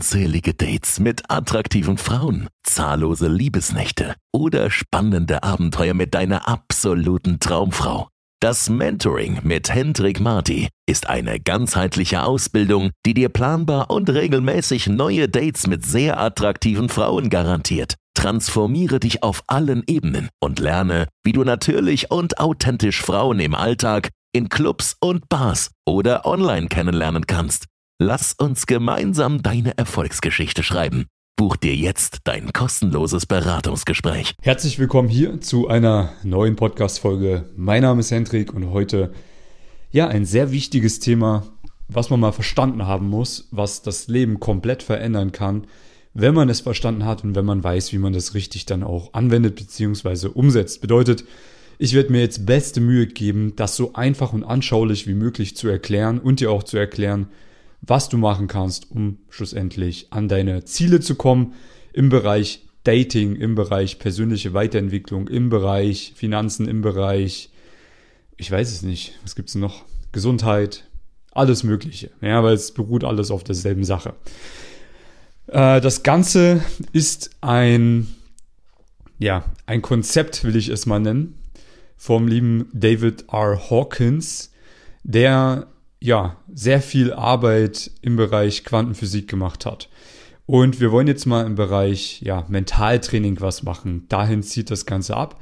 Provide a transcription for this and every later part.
unzählige Dates mit attraktiven Frauen, zahllose Liebesnächte oder spannende Abenteuer mit deiner absoluten Traumfrau. Das Mentoring mit Hendrik Marti ist eine ganzheitliche Ausbildung, die dir planbar und regelmäßig neue Dates mit sehr attraktiven Frauen garantiert. Transformiere dich auf allen Ebenen und lerne, wie du natürlich und authentisch Frauen im Alltag, in Clubs und Bars oder online kennenlernen kannst. Lass uns gemeinsam deine Erfolgsgeschichte schreiben. Buch dir jetzt dein kostenloses Beratungsgespräch. Herzlich willkommen hier zu einer neuen Podcast-Folge. Mein Name ist Hendrik und heute ja ein sehr wichtiges Thema, was man mal verstanden haben muss, was das Leben komplett verändern kann, wenn man es verstanden hat und wenn man weiß, wie man das richtig dann auch anwendet bzw. umsetzt. Bedeutet, ich werde mir jetzt beste Mühe geben, das so einfach und anschaulich wie möglich zu erklären und dir auch zu erklären, was du machen kannst, um schlussendlich an deine Ziele zu kommen im Bereich Dating, im Bereich persönliche Weiterentwicklung, im Bereich Finanzen, im Bereich, ich weiß es nicht, was gibt's noch? Gesundheit, alles Mögliche. Ja, weil es beruht alles auf derselben Sache. Äh, das Ganze ist ein, ja, ein Konzept, will ich es mal nennen, vom lieben David R. Hawkins, der ja, sehr viel Arbeit im Bereich Quantenphysik gemacht hat. Und wir wollen jetzt mal im Bereich ja, Mentaltraining was machen. Dahin zieht das Ganze ab.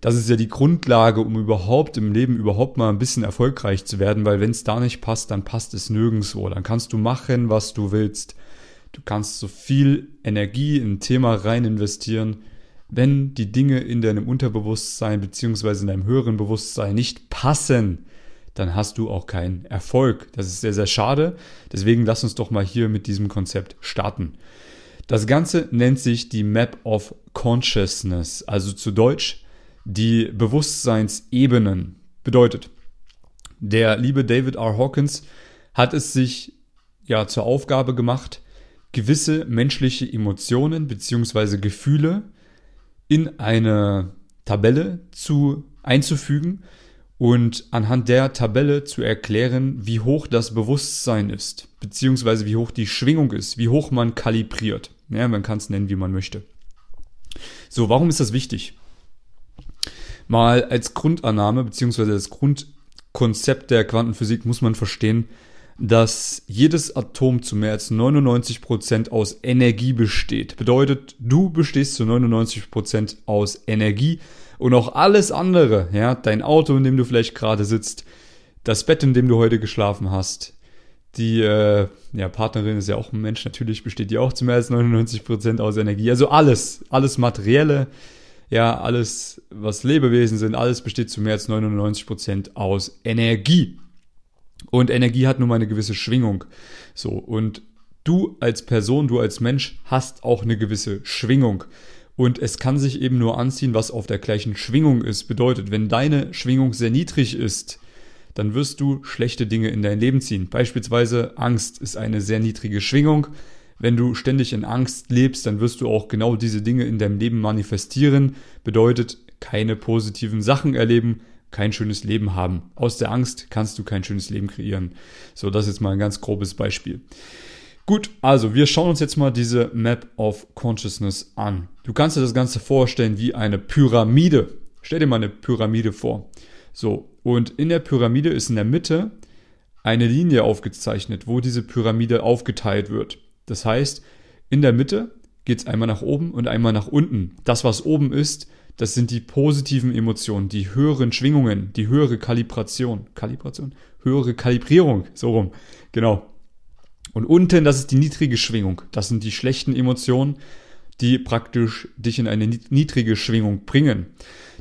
Das ist ja die Grundlage, um überhaupt im Leben überhaupt mal ein bisschen erfolgreich zu werden, weil wenn es da nicht passt, dann passt es nirgendwo. Dann kannst du machen, was du willst. Du kannst so viel Energie in ein Thema rein investieren. Wenn die Dinge in deinem Unterbewusstsein beziehungsweise in deinem höheren Bewusstsein nicht passen, dann hast du auch keinen Erfolg. Das ist sehr, sehr schade. Deswegen lass uns doch mal hier mit diesem Konzept starten. Das Ganze nennt sich die Map of Consciousness, also zu Deutsch die Bewusstseinsebenen. Bedeutet, der liebe David R. Hawkins hat es sich ja zur Aufgabe gemacht, gewisse menschliche Emotionen bzw. Gefühle in eine Tabelle zu einzufügen und anhand der Tabelle zu erklären, wie hoch das Bewusstsein ist, beziehungsweise wie hoch die Schwingung ist, wie hoch man kalibriert. Ja, man kann es nennen, wie man möchte. So, warum ist das wichtig? Mal als Grundannahme, beziehungsweise als Grundkonzept der Quantenphysik muss man verstehen, dass jedes Atom zu mehr als 99 Prozent aus Energie besteht. Bedeutet, du bestehst zu 99 Prozent aus Energie und auch alles andere, ja, dein Auto, in dem du vielleicht gerade sitzt, das Bett, in dem du heute geschlafen hast, die äh, ja, Partnerin ist ja auch ein Mensch, natürlich besteht die auch zu mehr als 99% aus Energie. Also alles, alles Materielle, ja, alles, was Lebewesen sind, alles besteht zu mehr als 99% aus Energie. Und Energie hat nun mal eine gewisse Schwingung. So, und du als Person, du als Mensch hast auch eine gewisse Schwingung. Und es kann sich eben nur anziehen, was auf der gleichen Schwingung ist. Bedeutet, wenn deine Schwingung sehr niedrig ist, dann wirst du schlechte Dinge in dein Leben ziehen. Beispielsweise Angst ist eine sehr niedrige Schwingung. Wenn du ständig in Angst lebst, dann wirst du auch genau diese Dinge in deinem Leben manifestieren. Bedeutet, keine positiven Sachen erleben, kein schönes Leben haben. Aus der Angst kannst du kein schönes Leben kreieren. So, das ist jetzt mal ein ganz grobes Beispiel. Gut, also wir schauen uns jetzt mal diese Map of Consciousness an. Du kannst dir das Ganze vorstellen wie eine Pyramide. Stell dir mal eine Pyramide vor. So, und in der Pyramide ist in der Mitte eine Linie aufgezeichnet, wo diese Pyramide aufgeteilt wird. Das heißt, in der Mitte geht es einmal nach oben und einmal nach unten. Das, was oben ist, das sind die positiven Emotionen, die höheren Schwingungen, die höhere Kalibration. Kalibration? Höhere Kalibrierung, so rum. Genau. Und unten, das ist die niedrige Schwingung. Das sind die schlechten Emotionen, die praktisch dich in eine niedrige Schwingung bringen.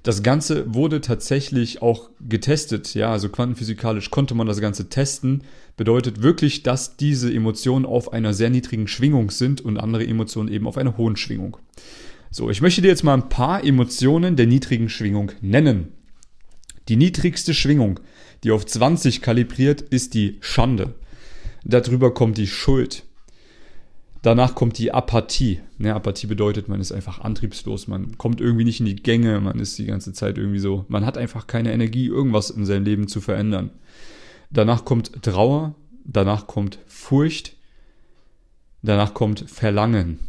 Das Ganze wurde tatsächlich auch getestet, ja, also quantenphysikalisch konnte man das Ganze testen. Bedeutet wirklich, dass diese Emotionen auf einer sehr niedrigen Schwingung sind und andere Emotionen eben auf einer hohen Schwingung. So, ich möchte dir jetzt mal ein paar Emotionen der niedrigen Schwingung nennen. Die niedrigste Schwingung, die auf 20 kalibriert, ist die Schande. Darüber kommt die Schuld. Danach kommt die Apathie. Ja, Apathie bedeutet, man ist einfach antriebslos, man kommt irgendwie nicht in die Gänge, man ist die ganze Zeit irgendwie so, man hat einfach keine Energie, irgendwas in seinem Leben zu verändern. Danach kommt Trauer, danach kommt Furcht, Danach kommt Verlangen.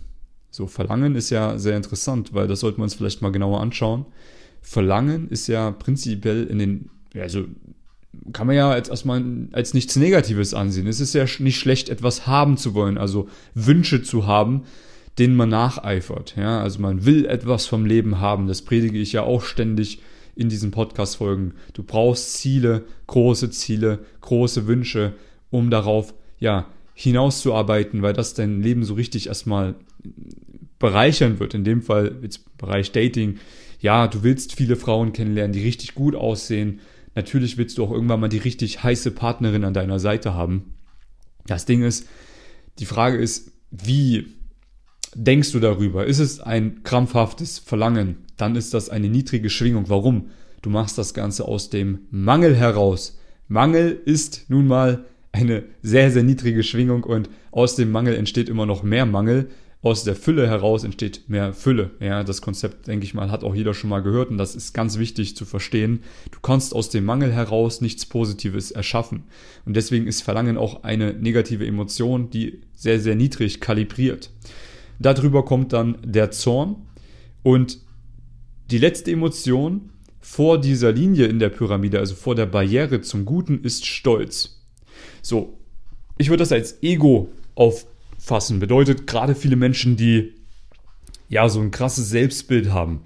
So, Verlangen ist ja sehr interessant, weil das sollten wir uns vielleicht mal genauer anschauen. Verlangen ist ja prinzipiell in den, also kann man ja als erstmal als nichts Negatives ansehen. Es ist ja nicht schlecht, etwas haben zu wollen, also Wünsche zu haben, denen man nacheifert. Ja, also man will etwas vom Leben haben. Das predige ich ja auch ständig in diesen Podcast-Folgen. Du brauchst Ziele, große Ziele, große Wünsche, um darauf, ja, hinauszuarbeiten, weil das dein Leben so richtig erstmal bereichern wird. In dem Fall jetzt Bereich Dating. Ja, du willst viele Frauen kennenlernen, die richtig gut aussehen. Natürlich willst du auch irgendwann mal die richtig heiße Partnerin an deiner Seite haben. Das Ding ist, die Frage ist, wie denkst du darüber? Ist es ein krampfhaftes Verlangen? Dann ist das eine niedrige Schwingung. Warum? Du machst das Ganze aus dem Mangel heraus. Mangel ist nun mal eine sehr, sehr niedrige Schwingung und aus dem Mangel entsteht immer noch mehr Mangel. Aus der Fülle heraus entsteht mehr Fülle. Ja, das Konzept, denke ich mal, hat auch jeder schon mal gehört und das ist ganz wichtig zu verstehen. Du kannst aus dem Mangel heraus nichts Positives erschaffen. Und deswegen ist Verlangen auch eine negative Emotion, die sehr, sehr niedrig kalibriert. Darüber kommt dann der Zorn und die letzte Emotion vor dieser Linie in der Pyramide, also vor der Barriere zum Guten, ist Stolz. So, ich würde das als Ego auffassen. Bedeutet gerade viele Menschen, die ja so ein krasses Selbstbild haben.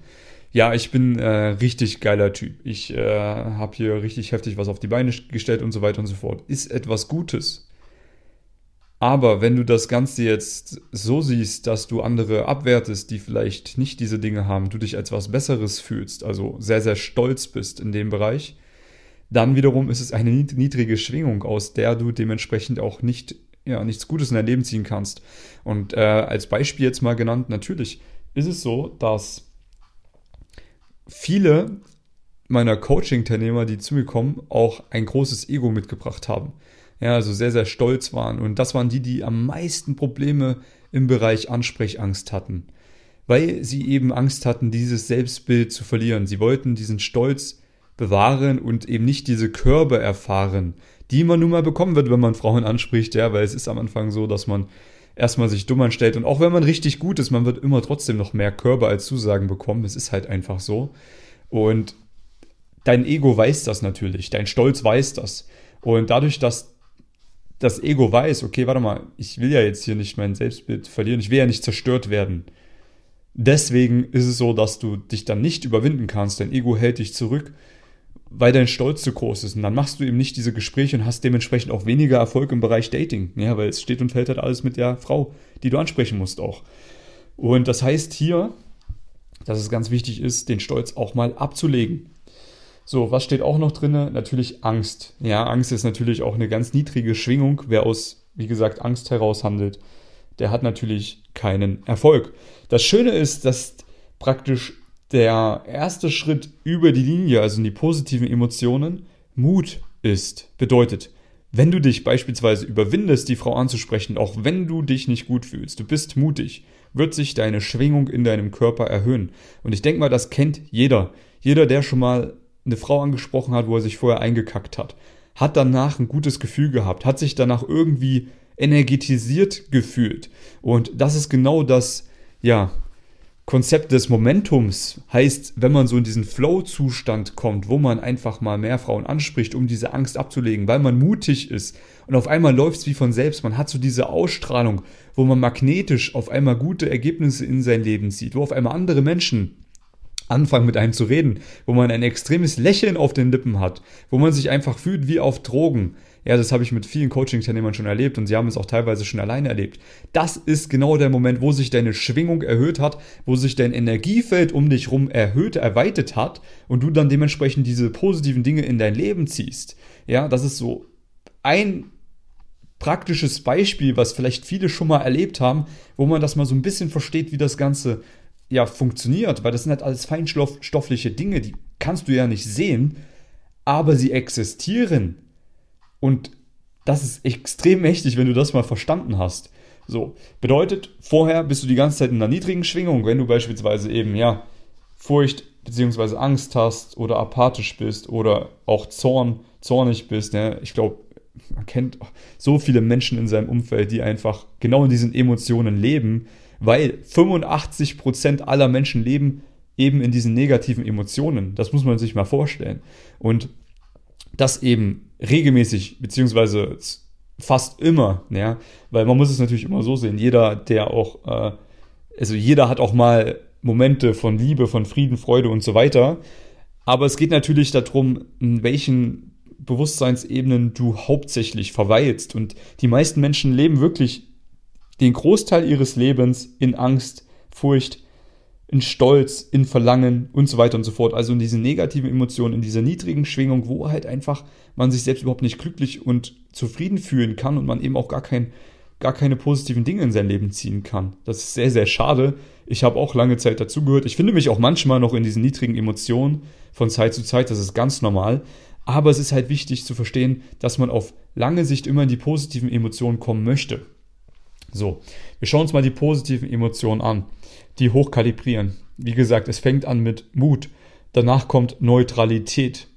Ja, ich bin äh, richtig geiler Typ. Ich äh, habe hier richtig heftig was auf die Beine gestellt und so weiter und so fort. Ist etwas Gutes. Aber wenn du das Ganze jetzt so siehst, dass du andere abwertest, die vielleicht nicht diese Dinge haben, du dich als was Besseres fühlst, also sehr, sehr stolz bist in dem Bereich, dann wiederum ist es eine niedrige Schwingung, aus der du dementsprechend auch nicht, ja, nichts Gutes in dein Leben ziehen kannst. Und äh, als Beispiel jetzt mal genannt, natürlich ist es so, dass viele meiner Coaching-Teilnehmer, die zu mir kommen, auch ein großes Ego mitgebracht haben ja, also sehr, sehr stolz waren. Und das waren die, die am meisten Probleme im Bereich Ansprechangst hatten. Weil sie eben Angst hatten, dieses Selbstbild zu verlieren. Sie wollten diesen Stolz bewahren und eben nicht diese Körbe erfahren, die man nun mal bekommen wird, wenn man Frauen anspricht, ja, weil es ist am Anfang so, dass man erstmal sich dumm anstellt und auch wenn man richtig gut ist, man wird immer trotzdem noch mehr Körbe als Zusagen bekommen. Es ist halt einfach so. Und dein Ego weiß das natürlich, dein Stolz weiß das. Und dadurch, dass das Ego weiß, okay, warte mal, ich will ja jetzt hier nicht mein Selbstbild verlieren, ich will ja nicht zerstört werden. Deswegen ist es so, dass du dich dann nicht überwinden kannst, dein Ego hält dich zurück, weil dein Stolz zu groß ist. Und dann machst du eben nicht diese Gespräche und hast dementsprechend auch weniger Erfolg im Bereich Dating. Ja, weil es steht und fällt halt alles mit der Frau, die du ansprechen musst auch. Und das heißt hier, dass es ganz wichtig ist, den Stolz auch mal abzulegen. So, was steht auch noch drin? Natürlich Angst. Ja, Angst ist natürlich auch eine ganz niedrige Schwingung. Wer aus, wie gesagt, Angst heraus handelt, der hat natürlich keinen Erfolg. Das Schöne ist, dass praktisch der erste Schritt über die Linie, also in die positiven Emotionen, Mut ist. Bedeutet, wenn du dich beispielsweise überwindest, die Frau anzusprechen, auch wenn du dich nicht gut fühlst, du bist mutig, wird sich deine Schwingung in deinem Körper erhöhen. Und ich denke mal, das kennt jeder. Jeder, der schon mal eine Frau angesprochen hat, wo er sich vorher eingekackt hat, hat danach ein gutes Gefühl gehabt, hat sich danach irgendwie energetisiert gefühlt. Und das ist genau das, ja, Konzept des Momentums heißt, wenn man so in diesen Flow-Zustand kommt, wo man einfach mal mehr Frauen anspricht, um diese Angst abzulegen, weil man mutig ist und auf einmal läuft es wie von selbst. Man hat so diese Ausstrahlung, wo man magnetisch auf einmal gute Ergebnisse in sein Leben sieht, wo auf einmal andere Menschen anfangen mit einem zu reden, wo man ein extremes Lächeln auf den Lippen hat, wo man sich einfach fühlt wie auf Drogen. Ja, das habe ich mit vielen Coaching-Teilnehmern schon erlebt und sie haben es auch teilweise schon alleine erlebt. Das ist genau der Moment, wo sich deine Schwingung erhöht hat, wo sich dein Energiefeld um dich rum erhöht, erweitert hat und du dann dementsprechend diese positiven Dinge in dein Leben ziehst. Ja, das ist so ein praktisches Beispiel, was vielleicht viele schon mal erlebt haben, wo man das mal so ein bisschen versteht, wie das Ganze ja funktioniert, weil das sind halt alles feinstoffliche Dinge, die kannst du ja nicht sehen, aber sie existieren. Und das ist extrem mächtig, wenn du das mal verstanden hast. So, bedeutet, vorher bist du die ganze Zeit in einer niedrigen Schwingung, wenn du beispielsweise eben, ja, Furcht bzw. Angst hast oder apathisch bist oder auch Zorn, zornig bist. Ne? Ich glaube, man kennt so viele Menschen in seinem Umfeld, die einfach genau in diesen Emotionen leben, weil 85% aller Menschen leben eben in diesen negativen Emotionen. Das muss man sich mal vorstellen. Und das eben regelmäßig, beziehungsweise fast immer, ja, weil man muss es natürlich immer so sehen, jeder, der auch, äh, also jeder hat auch mal Momente von Liebe, von Frieden, Freude und so weiter, aber es geht natürlich darum, in welchen Bewusstseinsebenen du hauptsächlich verweilst. Und die meisten Menschen leben wirklich den Großteil ihres Lebens in Angst, Furcht, in Stolz, in Verlangen und so weiter und so fort. Also in diesen negativen Emotionen, in dieser niedrigen Schwingung, wo halt einfach man sich selbst überhaupt nicht glücklich und zufrieden fühlen kann und man eben auch gar, kein, gar keine positiven Dinge in sein Leben ziehen kann. Das ist sehr, sehr schade. Ich habe auch lange Zeit dazugehört. Ich finde mich auch manchmal noch in diesen niedrigen Emotionen von Zeit zu Zeit. Das ist ganz normal. Aber es ist halt wichtig zu verstehen, dass man auf lange Sicht immer in die positiven Emotionen kommen möchte. So, wir schauen uns mal die positiven Emotionen an die hochkalibrieren. Wie gesagt, es fängt an mit Mut, danach kommt Neutralität,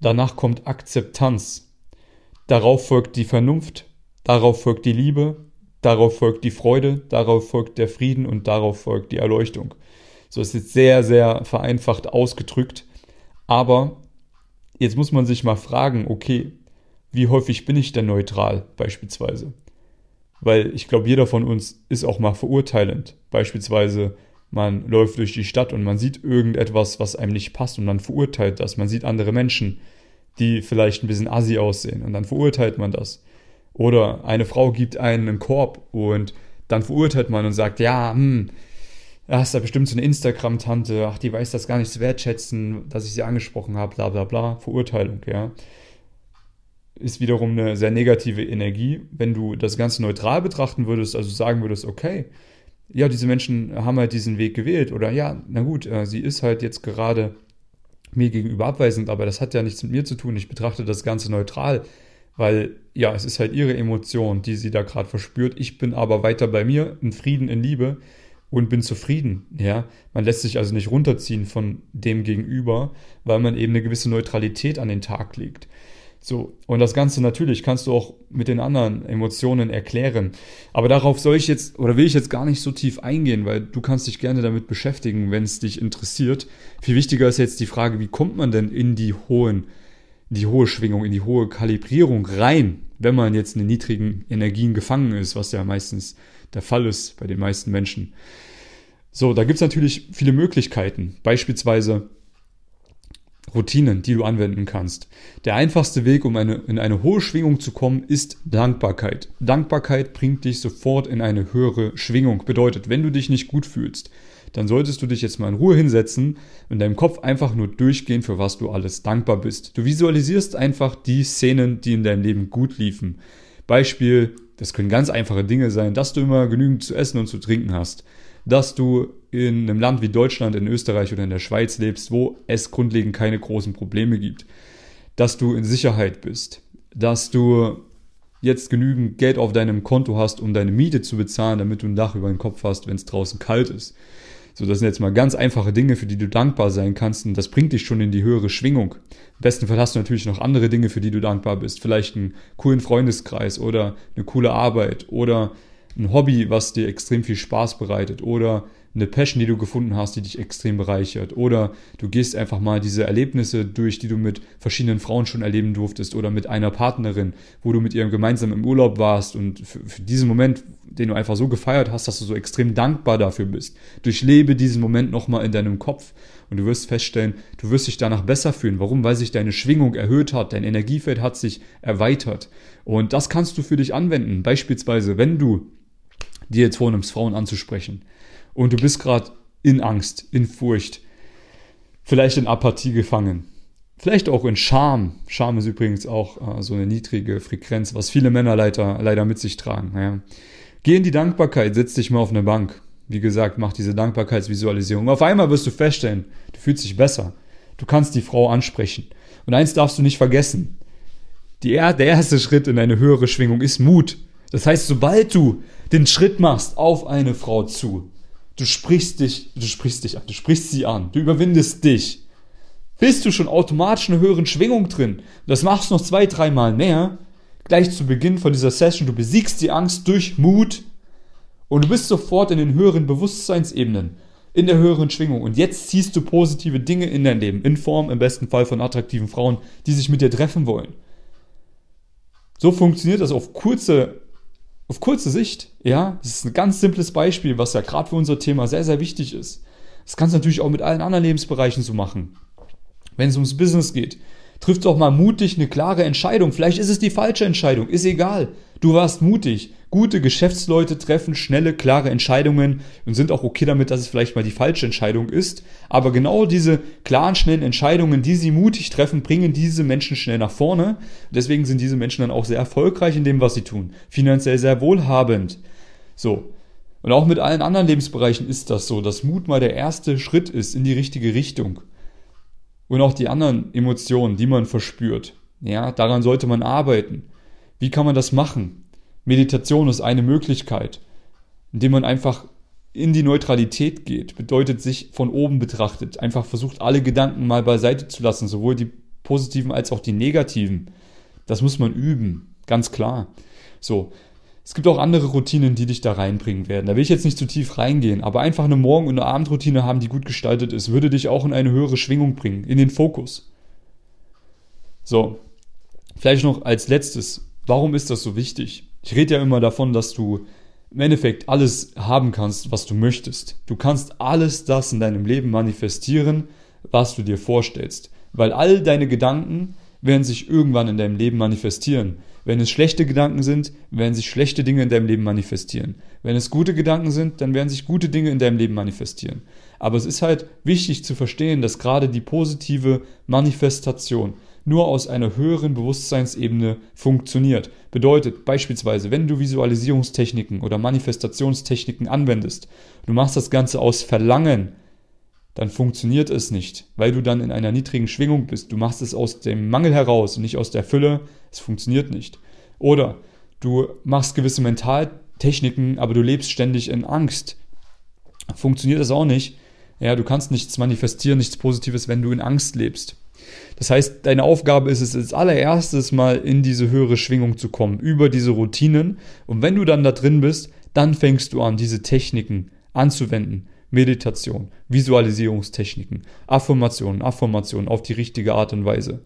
danach kommt Akzeptanz, darauf folgt die Vernunft, darauf folgt die Liebe, darauf folgt die Freude, darauf folgt der Frieden und darauf folgt die Erleuchtung. So ist jetzt sehr, sehr vereinfacht ausgedrückt. Aber jetzt muss man sich mal fragen, okay, wie häufig bin ich denn neutral beispielsweise? Weil ich glaube, jeder von uns ist auch mal verurteilend. Beispielsweise, man läuft durch die Stadt und man sieht irgendetwas, was einem nicht passt und dann verurteilt das. Man sieht andere Menschen, die vielleicht ein bisschen assi aussehen und dann verurteilt man das. Oder eine Frau gibt einen einen Korb und dann verurteilt man und sagt, ja, hm, da ist da bestimmt so eine Instagram-Tante, ach, die weiß das gar nicht zu wertschätzen, dass ich sie angesprochen habe, bla bla bla, Verurteilung, ja ist wiederum eine sehr negative Energie. Wenn du das Ganze neutral betrachten würdest, also sagen würdest, okay, ja, diese Menschen haben halt diesen Weg gewählt oder ja, na gut, äh, sie ist halt jetzt gerade mir gegenüber abweisend, aber das hat ja nichts mit mir zu tun. Ich betrachte das Ganze neutral, weil ja, es ist halt ihre Emotion, die sie da gerade verspürt. Ich bin aber weiter bei mir, in Frieden, in Liebe und bin zufrieden. Ja, man lässt sich also nicht runterziehen von dem Gegenüber, weil man eben eine gewisse Neutralität an den Tag legt. So, und das Ganze natürlich kannst du auch mit den anderen Emotionen erklären. Aber darauf soll ich jetzt oder will ich jetzt gar nicht so tief eingehen, weil du kannst dich gerne damit beschäftigen, wenn es dich interessiert. Viel wichtiger ist jetzt die Frage, wie kommt man denn in die hohen, die hohe Schwingung, in die hohe Kalibrierung rein, wenn man jetzt in den niedrigen Energien gefangen ist, was ja meistens der Fall ist bei den meisten Menschen. So, da gibt es natürlich viele Möglichkeiten. Beispielsweise Routinen, die du anwenden kannst. Der einfachste Weg, um eine, in eine hohe Schwingung zu kommen, ist Dankbarkeit. Dankbarkeit bringt dich sofort in eine höhere Schwingung. Bedeutet, wenn du dich nicht gut fühlst, dann solltest du dich jetzt mal in Ruhe hinsetzen und in deinem Kopf einfach nur durchgehen, für was du alles dankbar bist. Du visualisierst einfach die Szenen, die in deinem Leben gut liefen. Beispiel, das können ganz einfache Dinge sein, dass du immer genügend zu essen und zu trinken hast dass du in einem Land wie Deutschland, in Österreich oder in der Schweiz lebst, wo es grundlegend keine großen Probleme gibt. Dass du in Sicherheit bist. Dass du jetzt genügend Geld auf deinem Konto hast, um deine Miete zu bezahlen, damit du ein Dach über den Kopf hast, wenn es draußen kalt ist. So, das sind jetzt mal ganz einfache Dinge, für die du dankbar sein kannst und das bringt dich schon in die höhere Schwingung. Im besten Fall hast du natürlich noch andere Dinge, für die du dankbar bist. Vielleicht einen coolen Freundeskreis oder eine coole Arbeit oder ein Hobby, was dir extrem viel Spaß bereitet oder eine Passion, die du gefunden hast, die dich extrem bereichert oder du gehst einfach mal diese Erlebnisse durch, die du mit verschiedenen Frauen schon erleben durftest oder mit einer Partnerin, wo du mit ihr gemeinsam im Urlaub warst und für, für diesen Moment, den du einfach so gefeiert hast, dass du so extrem dankbar dafür bist. Durchlebe diesen Moment nochmal in deinem Kopf und du wirst feststellen, du wirst dich danach besser fühlen. Warum? Weil sich deine Schwingung erhöht hat, dein Energiefeld hat sich erweitert. Und das kannst du für dich anwenden. Beispielsweise, wenn du dir jetzt vornimmst, Frauen anzusprechen. Und du bist gerade in Angst, in Furcht, vielleicht in Apathie gefangen. Vielleicht auch in Scham. Scham ist übrigens auch äh, so eine niedrige Frequenz, was viele Männer leider, leider mit sich tragen. Ja. Geh in die Dankbarkeit, setz dich mal auf eine Bank. Wie gesagt, mach diese Dankbarkeitsvisualisierung. Auf einmal wirst du feststellen, du fühlst dich besser. Du kannst die Frau ansprechen. Und eins darfst du nicht vergessen. Die, der erste Schritt in eine höhere Schwingung ist Mut. Das heißt, sobald du den Schritt machst auf eine Frau zu, du sprichst dich, du sprichst dich an, du sprichst sie an, du überwindest dich, bist du schon automatisch in einer höheren Schwingung drin. Das machst du noch zwei, dreimal mehr, gleich zu Beginn von dieser Session, du besiegst die Angst durch Mut und du bist sofort in den höheren Bewusstseinsebenen, in der höheren Schwingung. Und jetzt ziehst du positive Dinge in dein Leben, in Form im besten Fall von attraktiven Frauen, die sich mit dir treffen wollen. So funktioniert das auf kurze, auf kurze Sicht. Ja, das ist ein ganz simples Beispiel, was ja gerade für unser Thema sehr, sehr wichtig ist. Das kannst du natürlich auch mit allen anderen Lebensbereichen so machen. Wenn es ums Business geht, triff doch mal mutig eine klare Entscheidung. Vielleicht ist es die falsche Entscheidung, ist egal. Du warst mutig. Gute Geschäftsleute treffen schnelle, klare Entscheidungen und sind auch okay damit, dass es vielleicht mal die falsche Entscheidung ist. Aber genau diese klaren, schnellen Entscheidungen, die sie mutig treffen, bringen diese Menschen schnell nach vorne. Deswegen sind diese Menschen dann auch sehr erfolgreich in dem, was sie tun. Finanziell sehr wohlhabend. So. Und auch mit allen anderen Lebensbereichen ist das so, dass Mut mal der erste Schritt ist in die richtige Richtung. Und auch die anderen Emotionen, die man verspürt. Ja, daran sollte man arbeiten. Wie kann man das machen? Meditation ist eine Möglichkeit, indem man einfach in die Neutralität geht, bedeutet sich von oben betrachtet, einfach versucht, alle Gedanken mal beiseite zu lassen, sowohl die positiven als auch die negativen. Das muss man üben, ganz klar. So. Es gibt auch andere Routinen, die dich da reinbringen werden. Da will ich jetzt nicht zu tief reingehen, aber einfach eine Morgen- und eine Abendroutine haben, die gut gestaltet ist, würde dich auch in eine höhere Schwingung bringen, in den Fokus. So. Vielleicht noch als letztes Warum ist das so wichtig? Ich rede ja immer davon, dass du im Endeffekt alles haben kannst, was du möchtest. Du kannst alles das in deinem Leben manifestieren, was du dir vorstellst. Weil all deine Gedanken werden sich irgendwann in deinem Leben manifestieren. Wenn es schlechte Gedanken sind, werden sich schlechte Dinge in deinem Leben manifestieren. Wenn es gute Gedanken sind, dann werden sich gute Dinge in deinem Leben manifestieren. Aber es ist halt wichtig zu verstehen, dass gerade die positive Manifestation, nur aus einer höheren Bewusstseinsebene funktioniert. Bedeutet beispielsweise, wenn du Visualisierungstechniken oder Manifestationstechniken anwendest, du machst das Ganze aus Verlangen, dann funktioniert es nicht, weil du dann in einer niedrigen Schwingung bist. Du machst es aus dem Mangel heraus und nicht aus der Fülle. Es funktioniert nicht. Oder du machst gewisse Mentaltechniken, aber du lebst ständig in Angst. Funktioniert das auch nicht. Ja, du kannst nichts manifestieren, nichts Positives, wenn du in Angst lebst. Das heißt, deine Aufgabe ist es als allererstes mal in diese höhere Schwingung zu kommen, über diese Routinen. Und wenn du dann da drin bist, dann fängst du an, diese Techniken anzuwenden. Meditation, Visualisierungstechniken, Affirmationen, Affirmationen auf die richtige Art und Weise.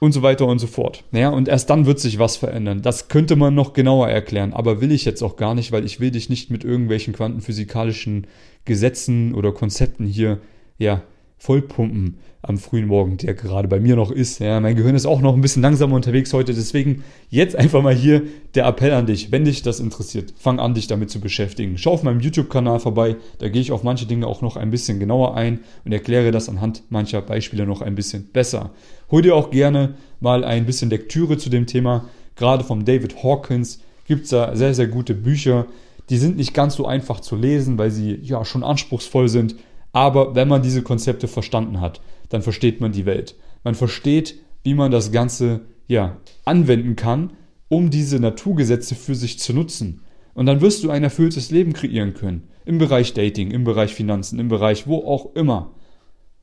Und so weiter und so fort. Ja, und erst dann wird sich was verändern. Das könnte man noch genauer erklären, aber will ich jetzt auch gar nicht, weil ich will dich nicht mit irgendwelchen quantenphysikalischen Gesetzen oder Konzepten hier ja, vollpumpen am frühen Morgen, der gerade bei mir noch ist. Ja, mein Gehirn ist auch noch ein bisschen langsamer unterwegs heute, deswegen jetzt einfach mal hier der Appell an dich, wenn dich das interessiert, fang an, dich damit zu beschäftigen. Schau auf meinem YouTube-Kanal vorbei, da gehe ich auf manche Dinge auch noch ein bisschen genauer ein und erkläre das anhand mancher Beispiele noch ein bisschen besser. Hol dir auch gerne mal ein bisschen Lektüre zu dem Thema. Gerade vom David Hawkins gibt es da sehr, sehr gute Bücher. Die sind nicht ganz so einfach zu lesen, weil sie ja schon anspruchsvoll sind. Aber wenn man diese Konzepte verstanden hat, dann versteht man die Welt. Man versteht, wie man das Ganze ja, anwenden kann, um diese Naturgesetze für sich zu nutzen. Und dann wirst du ein erfülltes Leben kreieren können. Im Bereich Dating, im Bereich Finanzen, im Bereich wo auch immer.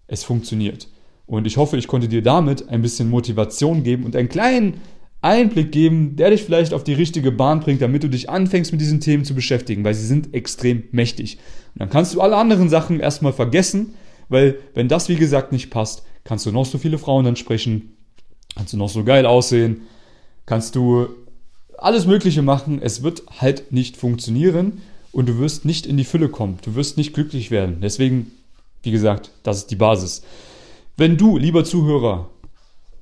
Es funktioniert. Und ich hoffe, ich konnte dir damit ein bisschen Motivation geben und einen kleinen Einblick geben, der dich vielleicht auf die richtige Bahn bringt, damit du dich anfängst mit diesen Themen zu beschäftigen, weil sie sind extrem mächtig. Und dann kannst du alle anderen Sachen erstmal vergessen, weil wenn das wie gesagt nicht passt, kannst du noch so viele Frauen ansprechen, kannst du noch so geil aussehen, kannst du alles Mögliche machen, es wird halt nicht funktionieren und du wirst nicht in die Fülle kommen, du wirst nicht glücklich werden. Deswegen, wie gesagt, das ist die Basis. Wenn du, lieber Zuhörer,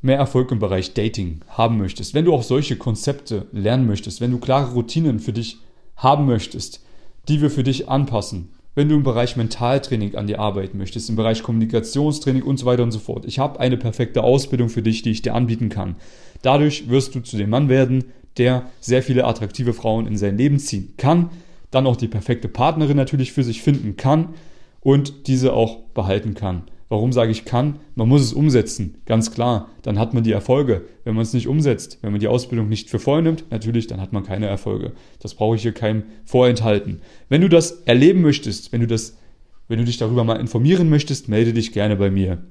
mehr Erfolg im Bereich Dating haben möchtest, wenn du auch solche Konzepte lernen möchtest, wenn du klare Routinen für dich haben möchtest, die wir für dich anpassen, wenn du im Bereich Mentaltraining an dir arbeiten möchtest, im Bereich Kommunikationstraining und so weiter und so fort. Ich habe eine perfekte Ausbildung für dich, die ich dir anbieten kann. Dadurch wirst du zu dem Mann werden, der sehr viele attraktive Frauen in sein Leben ziehen kann, dann auch die perfekte Partnerin natürlich für sich finden kann und diese auch behalten kann. Warum sage ich kann? Man muss es umsetzen, ganz klar. Dann hat man die Erfolge. Wenn man es nicht umsetzt, wenn man die Ausbildung nicht für voll nimmt, natürlich, dann hat man keine Erfolge. Das brauche ich hier keinem vorenthalten. Wenn du das erleben möchtest, wenn du das, wenn du dich darüber mal informieren möchtest, melde dich gerne bei mir.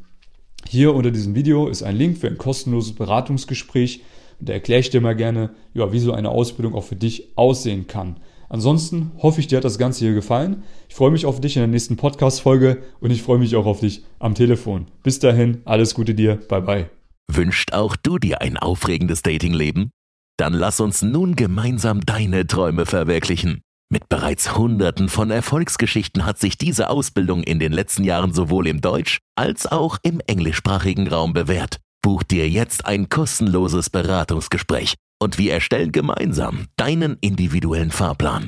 Hier unter diesem Video ist ein Link für ein kostenloses Beratungsgespräch, Und da erkläre ich dir mal gerne, ja, wie so eine Ausbildung auch für dich aussehen kann. Ansonsten hoffe ich, dir hat das Ganze hier gefallen. Ich freue mich auf dich in der nächsten Podcast-Folge und ich freue mich auch auf dich am Telefon. Bis dahin, alles Gute dir. Bye bye. Wünscht auch du dir ein aufregendes Datingleben? Dann lass uns nun gemeinsam deine Träume verwirklichen. Mit bereits Hunderten von Erfolgsgeschichten hat sich diese Ausbildung in den letzten Jahren sowohl im Deutsch- als auch im englischsprachigen Raum bewährt. Buch dir jetzt ein kostenloses Beratungsgespräch und wir erstellen gemeinsam deinen individuellen Fahrplan.